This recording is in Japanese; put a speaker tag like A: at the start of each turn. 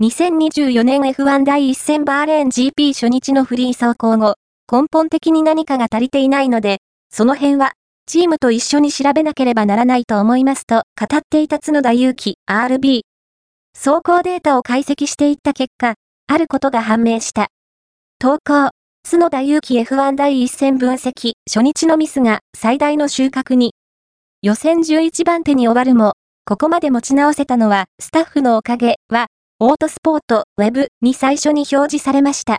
A: 2024年 F1 第1戦バーレーン GP 初日のフリー走行後、根本的に何かが足りていないので、その辺は、チームと一緒に調べなければならないと思いますと語っていた角田祐希 RB。走行データを解析していった結果、あることが判明した。投稿、角田祐希 F1 第1戦分析、初日のミスが最大の収穫に。予選11番手に終わるも、ここまで持ち直せたのはスタッフのおかげは、オートスポートウェブに最初に表示されました。